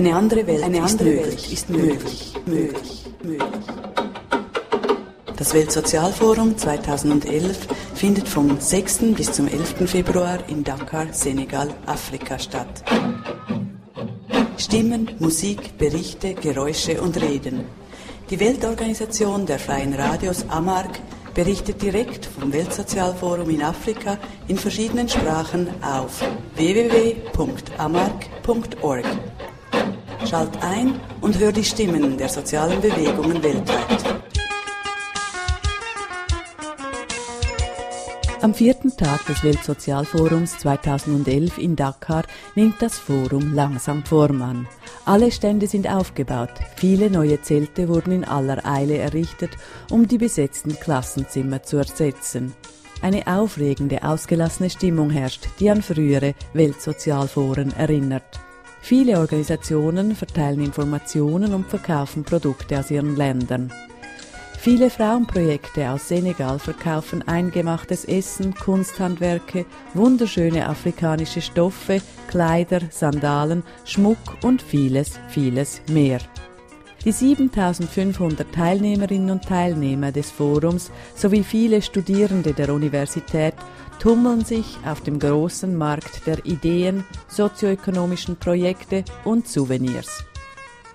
Eine andere Welt, Eine ist, andere möglich, Welt ist möglich, möglich, möglich. Das Weltsozialforum 2011 findet vom 6. bis zum 11. Februar in Dakar, Senegal, Afrika statt. Stimmen, Musik, Berichte, Geräusche und Reden. Die Weltorganisation der freien Radios AMARC berichtet direkt vom Weltsozialforum in Afrika in verschiedenen Sprachen auf www.amarc.org. Schalt ein und hör die Stimmen der sozialen Bewegungen weltweit. Am vierten Tag des Weltsozialforums 2011 in Dakar nimmt das Forum langsam Form an. Alle Stände sind aufgebaut, viele neue Zelte wurden in aller Eile errichtet, um die besetzten Klassenzimmer zu ersetzen. Eine aufregende, ausgelassene Stimmung herrscht, die an frühere Weltsozialforen erinnert. Viele Organisationen verteilen Informationen und verkaufen Produkte aus ihren Ländern. Viele Frauenprojekte aus Senegal verkaufen eingemachtes Essen, Kunsthandwerke, wunderschöne afrikanische Stoffe, Kleider, Sandalen, Schmuck und vieles, vieles mehr. Die 7500 Teilnehmerinnen und Teilnehmer des Forums sowie viele Studierende der Universität tummeln sich auf dem großen Markt der Ideen, sozioökonomischen Projekte und Souvenirs.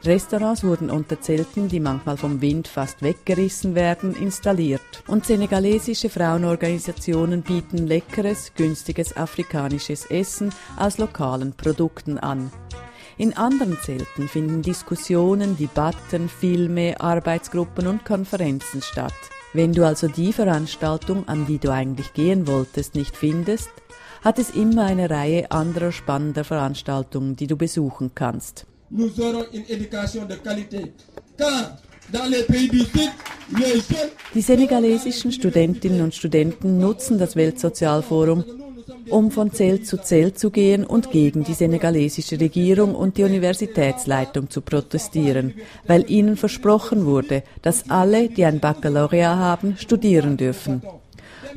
Restaurants wurden unter Zelten, die manchmal vom Wind fast weggerissen werden, installiert. Und senegalesische Frauenorganisationen bieten leckeres, günstiges afrikanisches Essen aus lokalen Produkten an. In anderen Zelten finden Diskussionen, Debatten, Filme, Arbeitsgruppen und Konferenzen statt. Wenn du also die Veranstaltung, an die du eigentlich gehen wolltest, nicht findest, hat es immer eine Reihe anderer spannender Veranstaltungen, die du besuchen kannst nous aurons une éducation de qualité. Car dans les pays du Sud, die senegalesischen Studentinnen und Studenten nutzen das Weltsozialforum, um von Zelt zu Zelt zu gehen und gegen die senegalesische Regierung und die Universitätsleitung zu protestieren, weil ihnen versprochen wurde, dass alle, die ein Baccalaureat haben, studieren dürfen.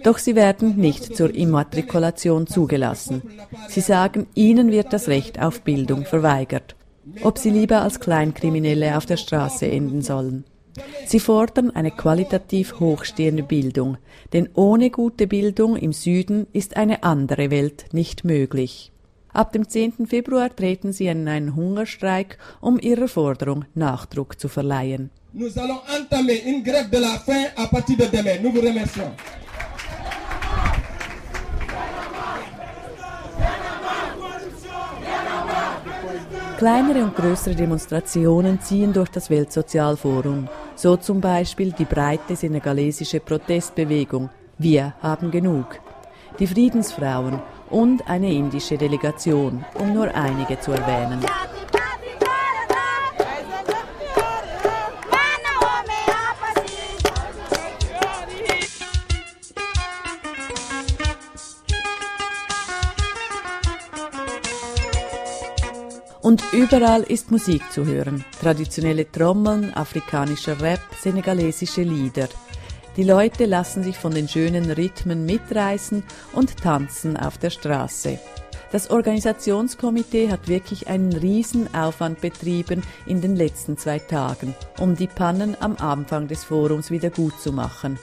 Doch sie werden nicht zur Immatrikulation zugelassen. Sie sagen, ihnen wird das Recht auf Bildung verweigert ob sie lieber als Kleinkriminelle auf der Straße enden sollen. Sie fordern eine qualitativ hochstehende Bildung, denn ohne gute Bildung im Süden ist eine andere Welt nicht möglich. Ab dem 10. Februar treten sie in einen Hungerstreik, um ihrer Forderung Nachdruck zu verleihen. Nous allons entamer une grève de la faim à partir de demain. Nous vous remercions. Kleinere und größere Demonstrationen ziehen durch das Weltsozialforum, so zum Beispiel die breite senegalesische Protestbewegung Wir haben genug, die Friedensfrauen und eine indische Delegation, um nur einige zu erwähnen. Und überall ist Musik zu hören. Traditionelle Trommeln, afrikanischer Rap, senegalesische Lieder. Die Leute lassen sich von den schönen Rhythmen mitreißen und tanzen auf der Straße. Das Organisationskomitee hat wirklich einen Riesenaufwand betrieben in den letzten zwei Tagen, um die Pannen am Anfang des Forums wieder gut zu machen.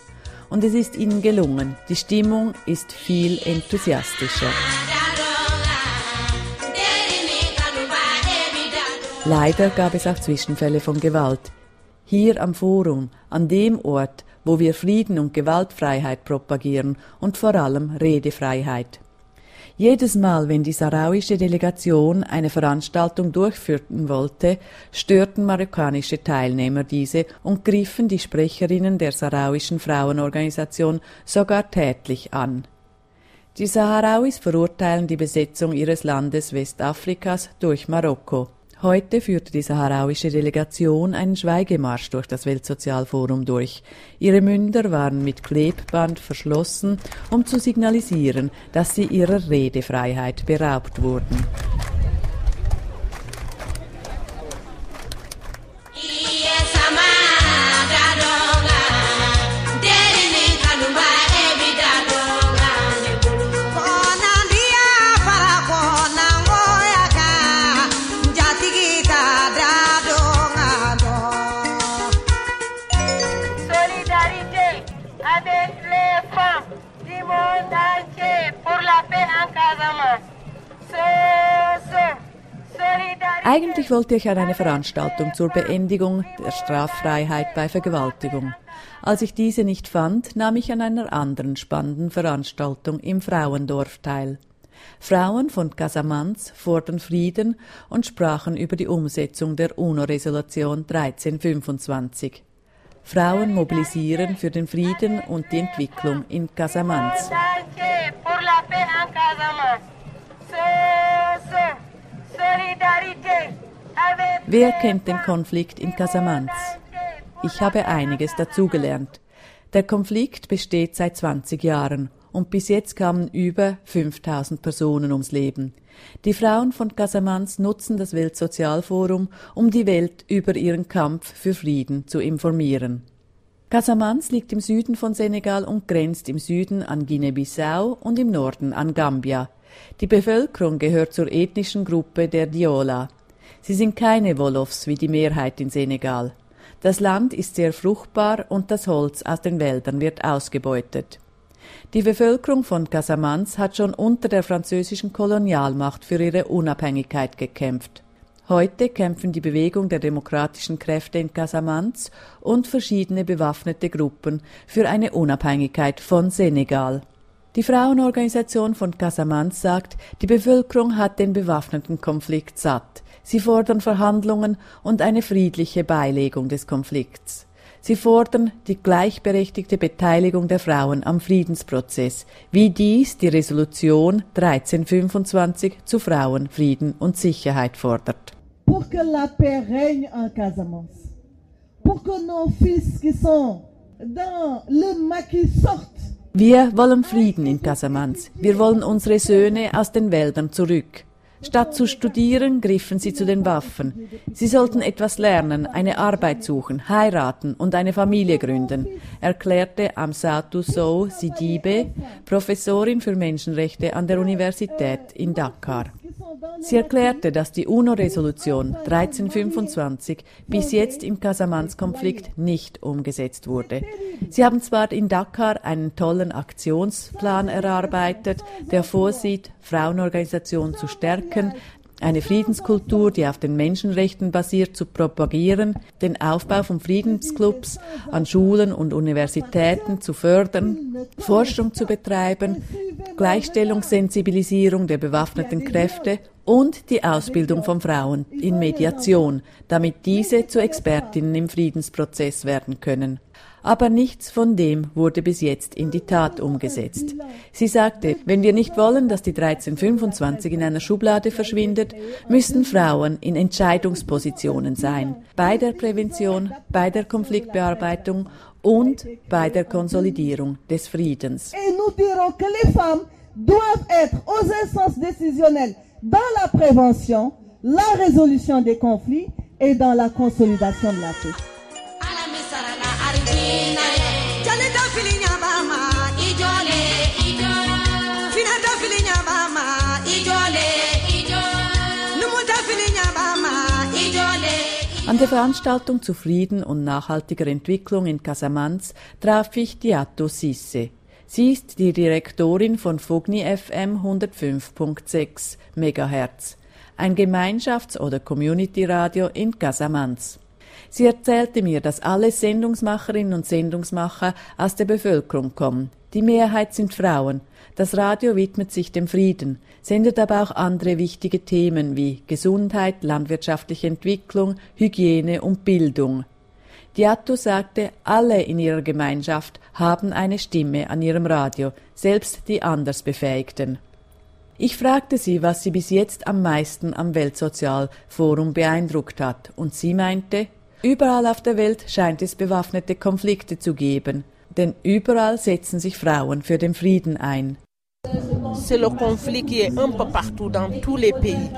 Und es ist ihnen gelungen. Die Stimmung ist viel enthusiastischer. Leider gab es auch Zwischenfälle von Gewalt. Hier am Forum, an dem Ort, wo wir Frieden und Gewaltfreiheit propagieren und vor allem Redefreiheit. Jedes Mal, wenn die sarauische Delegation eine Veranstaltung durchführen wollte, störten marokkanische Teilnehmer diese und griffen die Sprecherinnen der sarauischen Frauenorganisation sogar tätlich an. Die Saharauis verurteilen die Besetzung ihres Landes Westafrikas durch Marokko. Heute führte die saharauische Delegation einen Schweigemarsch durch das Weltsozialforum durch. Ihre Münder waren mit Klebband verschlossen, um zu signalisieren, dass sie ihrer Redefreiheit beraubt wurden. Eigentlich wollte ich an eine Veranstaltung zur Beendigung der Straffreiheit bei Vergewaltigung. Als ich diese nicht fand, nahm ich an einer anderen spannenden Veranstaltung im Frauendorf teil. Frauen von Casamance fordern Frieden und sprachen über die Umsetzung der UNO-Resolution 1325. Frauen mobilisieren für den Frieden und die Entwicklung in Casamance. Wer kennt den Konflikt in Casamance? Ich habe einiges dazugelernt. Der Konflikt besteht seit 20 Jahren und bis jetzt kamen über 5000 Personen ums Leben. Die Frauen von Casamance nutzen das Weltsozialforum, um die Welt über ihren Kampf für Frieden zu informieren. Casamance liegt im Süden von Senegal und grenzt im Süden an Guinea-Bissau und im Norden an Gambia. Die Bevölkerung gehört zur ethnischen Gruppe der Diola. Sie sind keine Wolofs wie die Mehrheit in Senegal. Das Land ist sehr fruchtbar und das Holz aus den Wäldern wird ausgebeutet. Die Bevölkerung von Casamance hat schon unter der französischen Kolonialmacht für ihre Unabhängigkeit gekämpft. Heute kämpfen die Bewegung der demokratischen Kräfte in Casamance und verschiedene bewaffnete Gruppen für eine Unabhängigkeit von Senegal. Die Frauenorganisation von Casamance sagt, die Bevölkerung hat den bewaffneten Konflikt satt. Sie fordern Verhandlungen und eine friedliche Beilegung des Konflikts. Sie fordern die gleichberechtigte Beteiligung der Frauen am Friedensprozess, wie dies die Resolution 1325 zu Frauen, Frieden und Sicherheit fordert. Pour que la paix règne en Casamance. Pour que nos fils qui sont dans le maquis sortent. Wir wollen Frieden in Casamance. Wir wollen unsere Söhne aus den Wäldern zurück. Statt zu studieren, griffen sie zu den Waffen. Sie sollten etwas lernen, eine Arbeit suchen, heiraten und eine Familie gründen, erklärte Amsatou Sow Sidibe, Professorin für Menschenrechte an der Universität in Dakar. Sie erklärte, dass die UNO-Resolution 1325 bis jetzt im Casamance-Konflikt nicht umgesetzt wurde. Sie haben zwar in Dakar einen tollen Aktionsplan erarbeitet, der vorsieht, Frauenorganisationen zu stärken, eine Friedenskultur, die auf den Menschenrechten basiert, zu propagieren, den Aufbau von Friedensclubs an Schulen und Universitäten zu fördern, Forschung zu betreiben, Gleichstellungssensibilisierung der bewaffneten Kräfte und die Ausbildung von Frauen in Mediation, damit diese zu Expertinnen im Friedensprozess werden können. Aber nichts von dem wurde bis jetzt in die Tat umgesetzt. Sie sagte, wenn wir nicht wollen, dass die 1325 in einer Schublade verschwindet, müssen Frauen in Entscheidungspositionen sein, bei der Prävention, bei der Konfliktbearbeitung und bei der Konsolidierung des Friedens. la résolution des conflits et dans la consolidation de la paix. An der Veranstaltung zu Frieden und nachhaltiger Entwicklung in Casamance traf ich Diato Sisse. Sie ist die Direktorin von Fogni FM 105.6 MHz, ein Gemeinschafts- oder Community-Radio in Casamance. Sie erzählte mir, dass alle Sendungsmacherinnen und Sendungsmacher aus der Bevölkerung kommen. Die Mehrheit sind Frauen. Das Radio widmet sich dem Frieden, sendet aber auch andere wichtige Themen wie Gesundheit, landwirtschaftliche Entwicklung, Hygiene und Bildung. Diatto sagte, alle in ihrer Gemeinschaft haben eine Stimme an ihrem Radio, selbst die Andersbefähigten. Ich fragte sie, was sie bis jetzt am meisten am Weltsozialforum beeindruckt hat, und sie meinte, überall auf der Welt scheint es bewaffnete Konflikte zu geben, denn überall setzen sich Frauen für den Frieden ein. C'est le conflit qui est un peu partout dans tous les pays.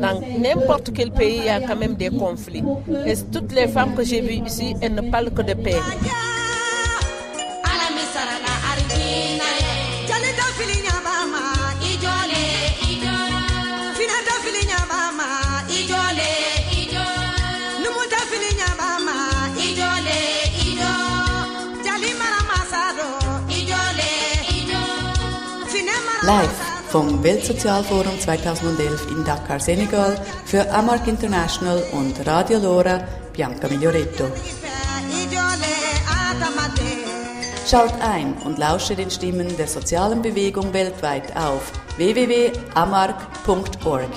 Dans n'importe quel pays, il y a quand même des conflits. Et toutes les femmes que j'ai vues ici, elles ne. Life vom Weltsozialforum 2011 in Dakar, Senegal für Amark International und Radio Lora Bianca Miglioretto. Schalt ein und lausche den Stimmen der sozialen Bewegung weltweit auf www.amark.org.